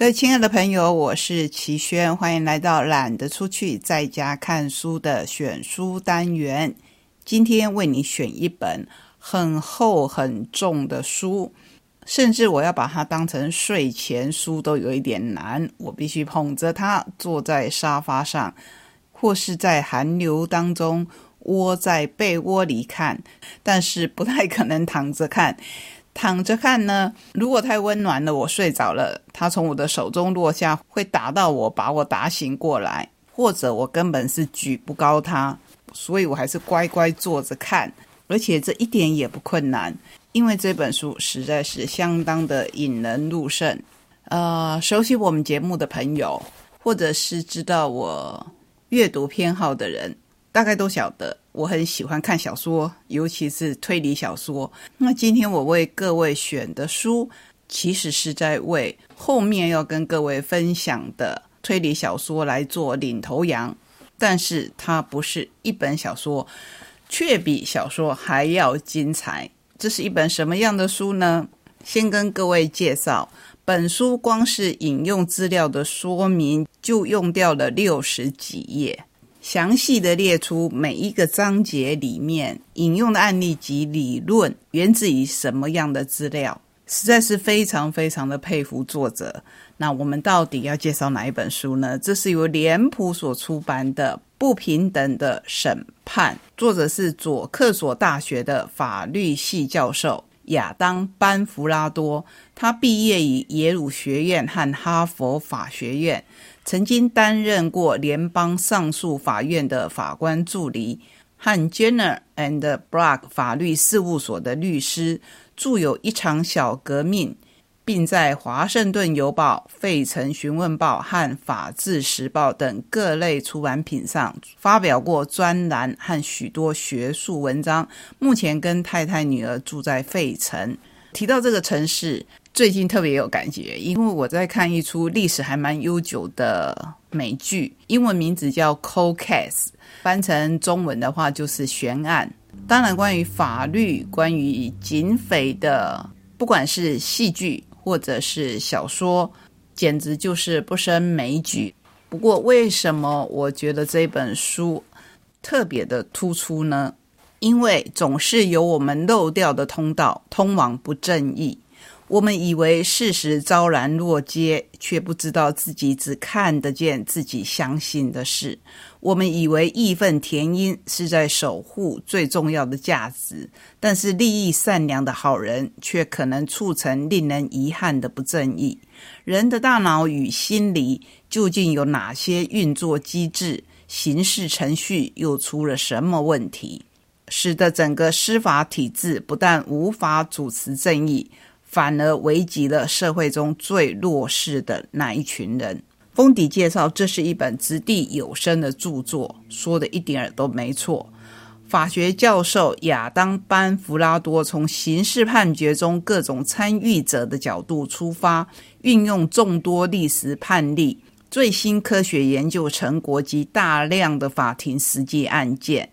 各位亲爱的朋友，我是齐轩，欢迎来到懒得出去在家看书的选书单元。今天为你选一本很厚很重的书，甚至我要把它当成睡前书都有一点难。我必须捧着它坐在沙发上，或是在寒流当中窝在被窝里看，但是不太可能躺着看。躺着看呢，如果太温暖了，我睡着了，它从我的手中落下，会打到我，把我打醒过来，或者我根本是举不高它，所以我还是乖乖坐着看，而且这一点也不困难，因为这本书实在是相当的引人入胜。呃，熟悉我们节目的朋友，或者是知道我阅读偏好的人。大概都晓得，我很喜欢看小说，尤其是推理小说。那今天我为各位选的书，其实是在为后面要跟各位分享的推理小说来做领头羊。但是它不是一本小说，却比小说还要精彩。这是一本什么样的书呢？先跟各位介绍，本书光是引用资料的说明就用掉了六十几页。详细的列出每一个章节里面引用的案例及理论源自于什么样的资料，实在是非常非常的佩服作者。那我们到底要介绍哪一本书呢？这是由脸谱所出版的《不平等的审判》，作者是佐克索大学的法律系教授亚当班弗拉多，他毕业于耶鲁学院和哈佛法学院。曾经担任过联邦上诉法院的法官助理和 Jenner and Block 法律事务所的律师，著有一场小革命，并在《华盛顿邮报》、《费城询问报》和《法制时报》等各类出版品上发表过专栏和许多学术文章。目前跟太太、女儿住在费城。提到这个城市。最近特别有感觉，因为我在看一出历史还蛮悠久的美剧，英文名字叫《Cold Case》，翻成中文的话就是悬案。当然，关于法律、关于警匪的，不管是戏剧或者是小说，简直就是不胜枚举。不过，为什么我觉得这本书特别的突出呢？因为总是有我们漏掉的通道，通往不正义。我们以为事实昭然若揭，却不知道自己只看得见自己相信的事。我们以为义愤填膺是在守护最重要的价值，但是利益善良的好人却可能促成令人遗憾的不正义。人的大脑与心理究竟有哪些运作机制？刑事程序又出了什么问题，使得整个司法体制不但无法主持正义？反而危及了社会中最弱势的那一群人。封底介绍，这是一本掷地有声的著作，说的一点儿都没错。法学教授亚当班弗拉多从刑事判决中各种参与者的角度出发，运用众多历史判例、最新科学研究成果及大量的法庭实际案件。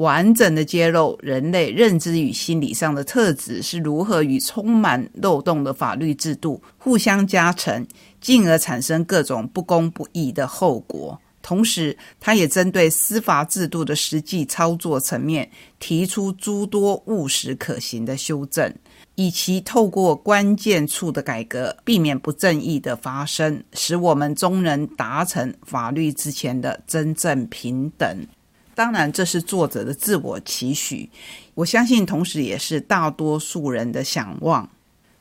完整的揭露人类认知与心理上的特质是如何与充满漏洞的法律制度互相加成，进而产生各种不公不义的后果。同时，他也针对司法制度的实际操作层面提出诸多务实可行的修正，以其透过关键处的改革，避免不正义的发生，使我们终能达成法律之前的真正平等。当然，这是作者的自我期许，我相信，同时也是大多数人的想望。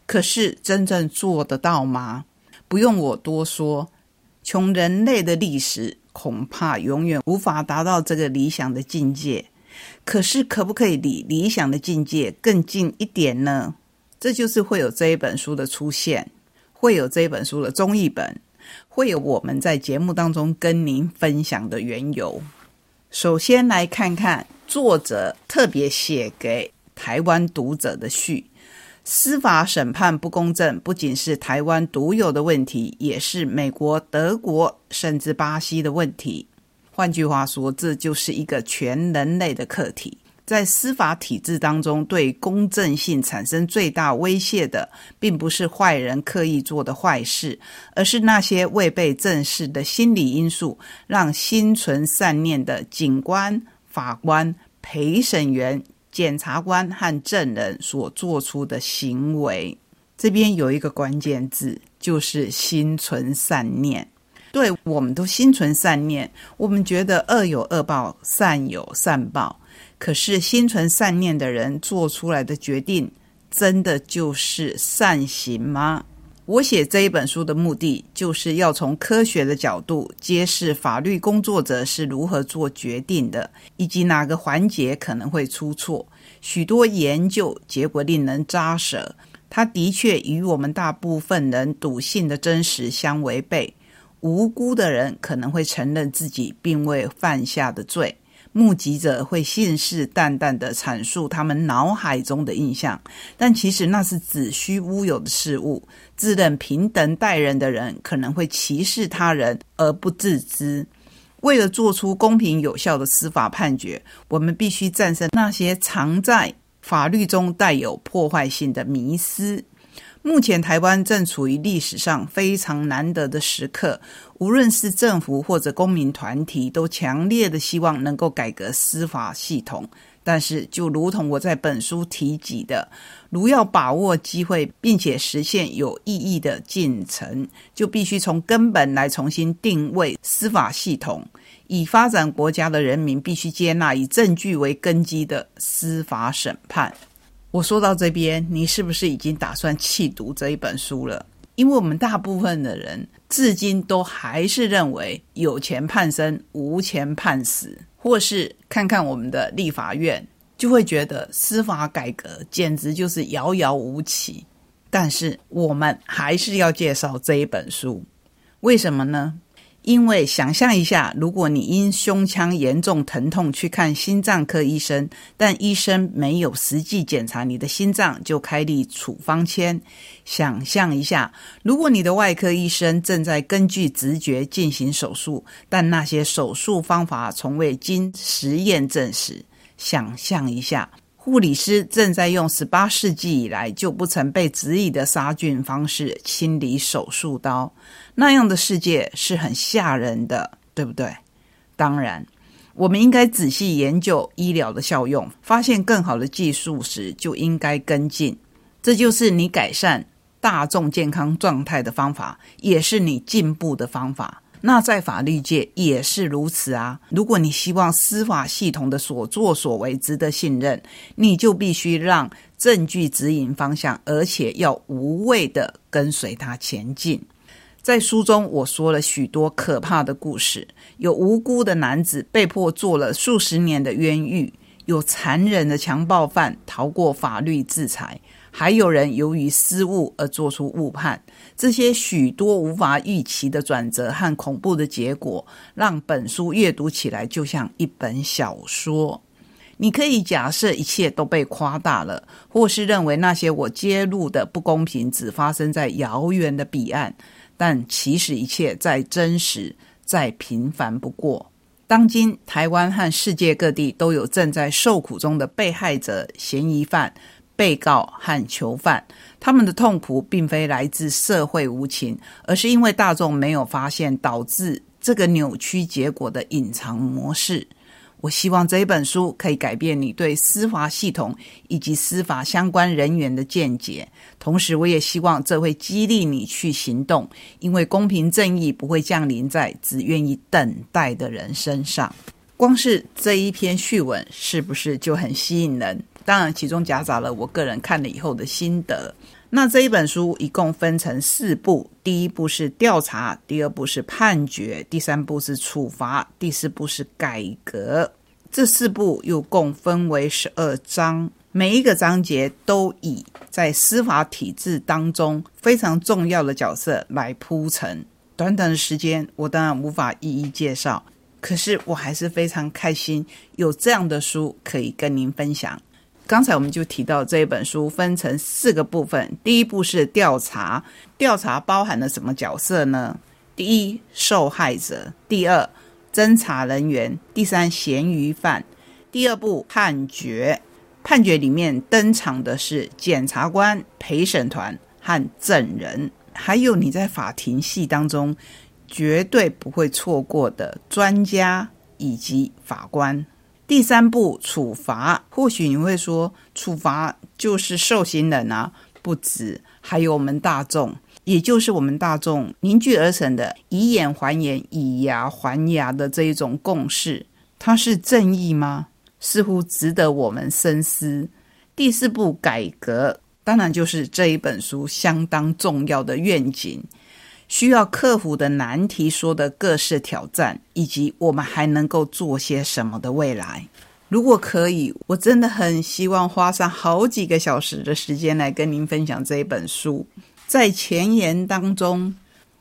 可是，真正做得到吗？不用我多说，从人类的历史，恐怕永远无法达到这个理想的境界。可是，可不可以离理想的境界更近一点呢？这就是会有这一本书的出现，会有这一本书的中译本，会有我们在节目当中跟您分享的缘由。首先来看看作者特别写给台湾读者的序：司法审判不公正，不仅是台湾独有的问题，也是美国、德国甚至巴西的问题。换句话说，这就是一个全人类的课题。在司法体制当中，对公正性产生最大威胁的，并不是坏人刻意做的坏事，而是那些未被正视的心理因素，让心存善念的警官、法官、陪审员、检察官和证人所做出的行为。这边有一个关键字，就是心存善念。对我们都心存善念，我们觉得恶有恶报，善有善报。可是心存善念的人做出来的决定，真的就是善行吗？我写这一本书的目的，就是要从科学的角度揭示法律工作者是如何做决定的，以及哪个环节可能会出错。许多研究结果令人扎舌，它的确与我们大部分人笃信的真实相违背。无辜的人可能会承认自己并未犯下的罪。目击者会信誓旦旦地阐述他们脑海中的印象，但其实那是子虚乌有的事物。自认平等待人的人可能会歧视他人而不自知。为了做出公平有效的司法判决，我们必须战胜那些藏在法律中带有破坏性的迷思。目前，台湾正处于历史上非常难得的时刻。无论是政府或者公民团体，都强烈的希望能够改革司法系统。但是，就如同我在本书提及的，如要把握机会，并且实现有意义的进程，就必须从根本来重新定位司法系统。以发展国家的人民必须接纳以证据为根基的司法审判。我说到这边，你是不是已经打算弃读这一本书了？因为我们大部分的人至今都还是认为有钱判生，无钱判死，或是看看我们的立法院，就会觉得司法改革简直就是遥遥无期。但是我们还是要介绍这一本书，为什么呢？因为想象一下，如果你因胸腔严重疼痛去看心脏科医生，但医生没有实际检查你的心脏就开立处方签；想象一下，如果你的外科医生正在根据直觉进行手术，但那些手术方法从未经实验证实；想象一下。护理师正在用十八世纪以来就不曾被质疑的杀菌方式清理手术刀，那样的世界是很吓人的，对不对？当然，我们应该仔细研究医疗的效用，发现更好的技术时就应该跟进。这就是你改善大众健康状态的方法，也是你进步的方法。那在法律界也是如此啊！如果你希望司法系统的所作所为值得信任，你就必须让证据指引方向，而且要无畏的跟随它前进。在书中，我说了许多可怕的故事：有无辜的男子被迫做了数十年的冤狱，有残忍的强暴犯逃过法律制裁。还有人由于失误而做出误判，这些许多无法预期的转折和恐怖的结果，让本书阅读起来就像一本小说。你可以假设一切都被夸大了，或是认为那些我揭露的不公平只发生在遥远的彼岸，但其实一切再真实、再平凡不过。当今台湾和世界各地都有正在受苦中的被害者、嫌疑犯。被告和囚犯，他们的痛苦并非来自社会无情，而是因为大众没有发现导致这个扭曲结果的隐藏模式。我希望这一本书可以改变你对司法系统以及司法相关人员的见解，同时我也希望这会激励你去行动，因为公平正义不会降临在只愿意等待的人身上。光是这一篇序文，是不是就很吸引人？当然，其中夹杂了我个人看了以后的心得。那这一本书一共分成四部：第一步是调查，第二步是判决，第三步是处罚，第四步是改革。这四部又共分为十二章，每一个章节都以在司法体制当中非常重要的角色来铺陈。短短的时间，我当然无法一一介绍，可是我还是非常开心有这样的书可以跟您分享。刚才我们就提到这一本书分成四个部分，第一步是调查，调查包含了什么角色呢？第一，受害者；第二，侦查人员；第三，嫌疑犯；第二步判决，判决里面登场的是检察官、陪审团和证人，还有你在法庭戏当中绝对不会错过的专家以及法官。第三步处罚，或许你会说，处罚就是受刑人啊，不止，还有我们大众，也就是我们大众凝聚而成的以眼还眼、以牙还牙的这一种共识，它是正义吗？似乎值得我们深思。第四步改革，当然就是这一本书相当重要的愿景。需要克服的难题，说的各式挑战，以及我们还能够做些什么的未来。如果可以，我真的很希望花上好几个小时的时间来跟您分享这一本书。在前言当中，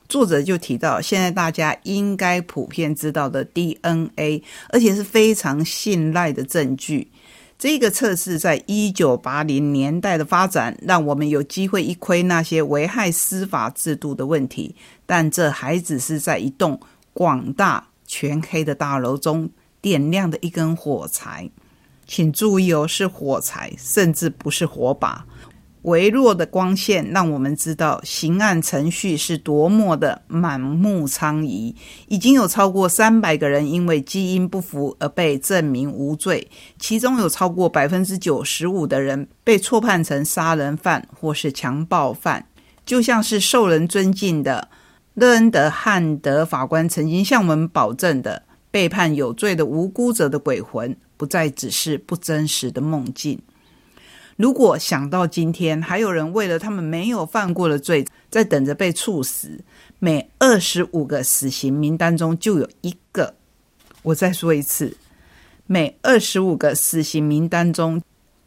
作者就提到，现在大家应该普遍知道的 DNA，而且是非常信赖的证据。这个测试在一九八零年代的发展，让我们有机会一窥那些危害司法制度的问题，但这还只是在一栋广大全黑的大楼中点亮的一根火柴。请注意哦，是火柴，甚至不是火把。微弱的光线让我们知道刑案程序是多么的满目疮痍。已经有超过三百个人因为基因不符而被证明无罪，其中有超过百分之九十五的人被错判成杀人犯或是强暴犯。就像是受人尊敬的勒恩德汉德法官曾经向我们保证的，被判有罪的无辜者的鬼魂不再只是不真实的梦境。如果想到今天还有人为了他们没有犯过的罪在等着被处死，每二十五个死刑名单中就有一个。我再说一次，每二十五个死刑名单中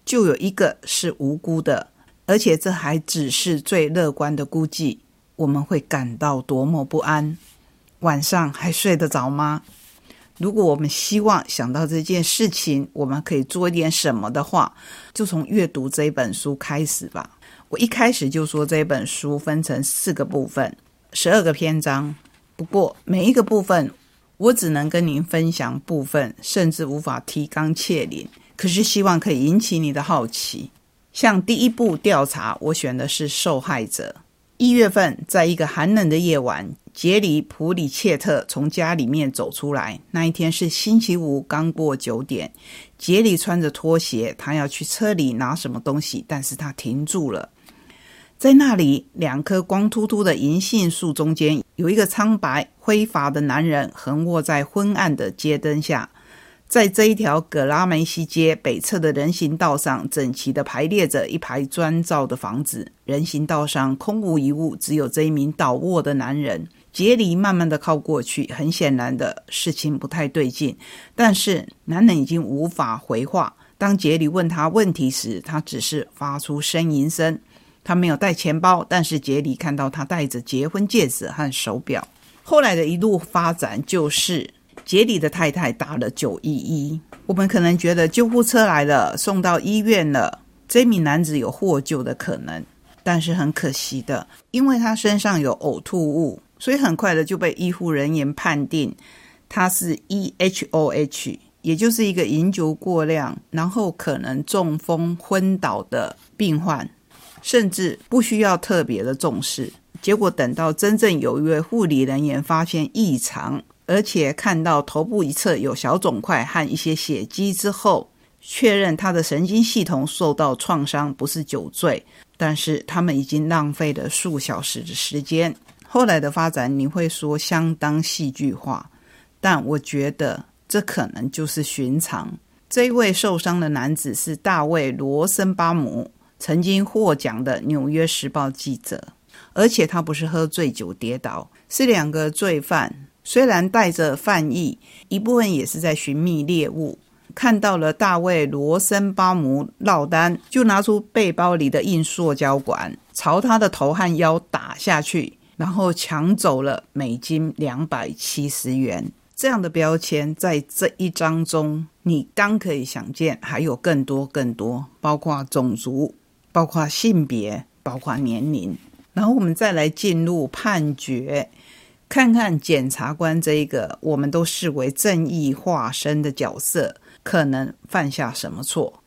就有一个是无辜的，而且这还只是最乐观的估计。我们会感到多么不安？晚上还睡得着吗？如果我们希望想到这件事情，我们可以做一点什么的话，就从阅读这本书开始吧。我一开始就说这本书分成四个部分，十二个篇章。不过每一个部分，我只能跟您分享部分，甚至无法提纲挈领。可是希望可以引起你的好奇。像第一步调查，我选的是受害者。一月份，在一个寒冷的夜晚，杰里普里切特从家里面走出来。那一天是星期五，刚过九点。杰里穿着拖鞋，他要去车里拿什么东西，但是他停住了。在那里，两棵光秃秃的银杏树中间，有一个苍白灰发的男人横卧在昏暗的街灯下。在这一条格拉梅西街北侧的人行道上，整齐地排列着一排砖造的房子。人行道上空无一物，只有这一名倒卧的男人。杰里慢慢地靠过去，很显然的事情不太对劲。但是男人已经无法回话。当杰里问他问题时，他只是发出呻吟声。他没有带钱包，但是杰里看到他戴着结婚戒指和手表。后来的一路发展就是。杰里的太太打了九一一，我们可能觉得救护车来了，送到医院了，这名男子有获救的可能。但是很可惜的，因为他身上有呕吐物，所以很快的就被医护人员判定他是 E H O H，也就是一个饮酒过量，然后可能中风昏倒的病患，甚至不需要特别的重视。结果等到真正有一位护理人员发现异常。而且看到头部一侧有小肿块和一些血迹之后，确认他的神经系统受到创伤，不是酒醉。但是他们已经浪费了数小时的时间。后来的发展你会说相当戏剧化，但我觉得这可能就是寻常。这位受伤的男子是大卫·罗森巴姆，曾经获奖的《纽约时报》记者，而且他不是喝醉酒跌倒，是两个罪犯。虽然带着犯意，一部分也是在寻觅猎物。看到了大卫·罗森巴姆落单，就拿出背包里的硬塑胶管，朝他的头和腰打下去，然后抢走了美金两百七十元。这样的标签在这一章中，你刚可以想见，还有更多更多，包括种族，包括性别，包括年龄。然后我们再来进入判决。看看检察官这一个我们都视为正义化身的角色，可能犯下什么错。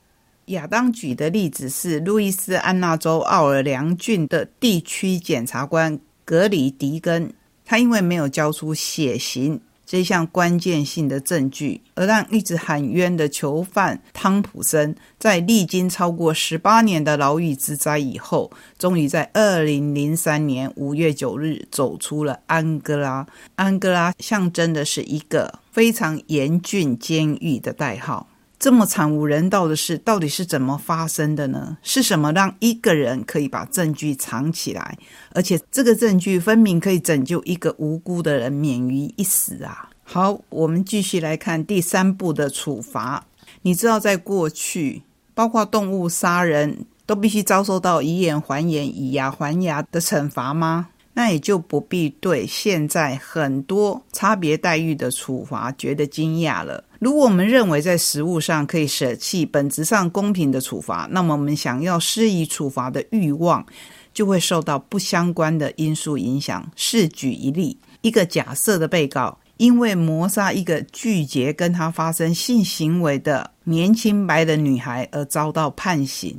亚当举的例子是路易斯安那州奥尔良郡的地区检察官格里迪根，他因为没有交出血型。这项关键性的证据，而让一直喊冤的囚犯汤普森，在历经超过十八年的牢狱之灾以后，终于在二零零三年五月九日走出了安哥拉。安哥拉象征的是一个非常严峻监狱的代号。这么惨无人道的事，到底是怎么发生的呢？是什么让一个人可以把证据藏起来，而且这个证据分明可以拯救一个无辜的人免于一死啊？好，我们继续来看第三步的处罚。你知道，在过去，包括动物杀人都必须遭受到以眼还眼、以牙还牙的惩罚吗？那也就不必对现在很多差别待遇的处罚觉得惊讶了。如果我们认为在实物上可以舍弃本质上公平的处罚，那么我们想要施以处罚的欲望就会受到不相关的因素影响。试举一例：一个假设的被告因为谋杀一个拒绝跟他发生性行为的年轻白人女孩而遭到判刑。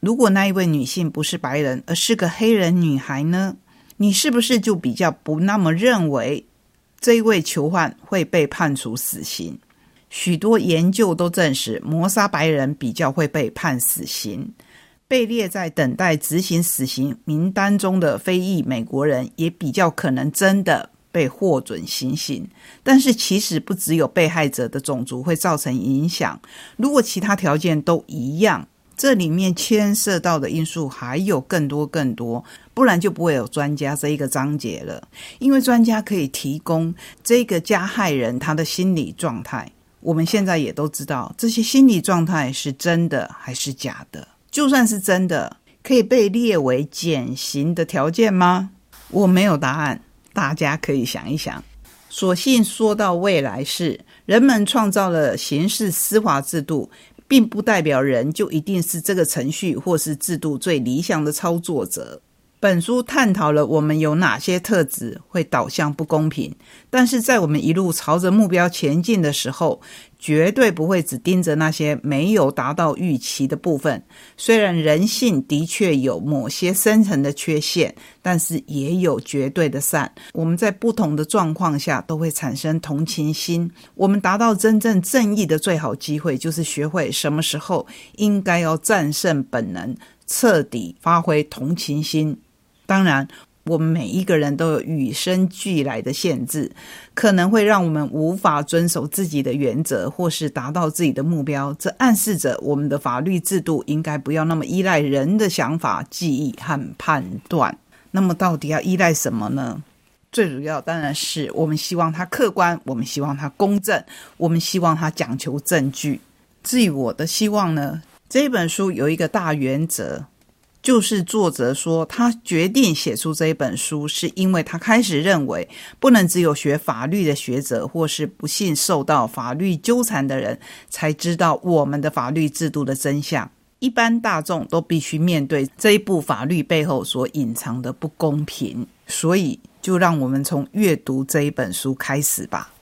如果那一位女性不是白人，而是个黑人女孩呢？你是不是就比较不那么认为这一位囚犯会被判处死刑？许多研究都证实，谋杀白人比较会被判死刑。被列在等待执行死刑名单中的非裔美国人也比较可能真的被获准行刑。但是，其实不只有被害者的种族会造成影响，如果其他条件都一样。这里面牵涉到的因素还有更多更多，不然就不会有专家这一个章节了。因为专家可以提供这个加害人他的心理状态。我们现在也都知道，这些心理状态是真的还是假的？就算是真的，可以被列为减刑的条件吗？我没有答案，大家可以想一想。所幸说到未来是人们创造了刑事司法制度。并不代表人就一定是这个程序或是制度最理想的操作者。本书探讨了我们有哪些特质会导向不公平，但是在我们一路朝着目标前进的时候，绝对不会只盯着那些没有达到预期的部分。虽然人性的确有某些深层的缺陷，但是也有绝对的善。我们在不同的状况下都会产生同情心。我们达到真正正义的最好机会，就是学会什么时候应该要战胜本能，彻底发挥同情心。当然，我们每一个人都有与生俱来的限制，可能会让我们无法遵守自己的原则，或是达到自己的目标。这暗示着我们的法律制度应该不要那么依赖人的想法、记忆和判断。那么，到底要依赖什么呢？最主要当然是我们希望它客观，我们希望它公正，我们希望它讲求证据。至于我的希望呢？这本书有一个大原则。就是作者说，他决定写出这一本书，是因为他开始认为，不能只有学法律的学者，或是不幸受到法律纠缠的人，才知道我们的法律制度的真相。一般大众都必须面对这一部法律背后所隐藏的不公平。所以，就让我们从阅读这一本书开始吧。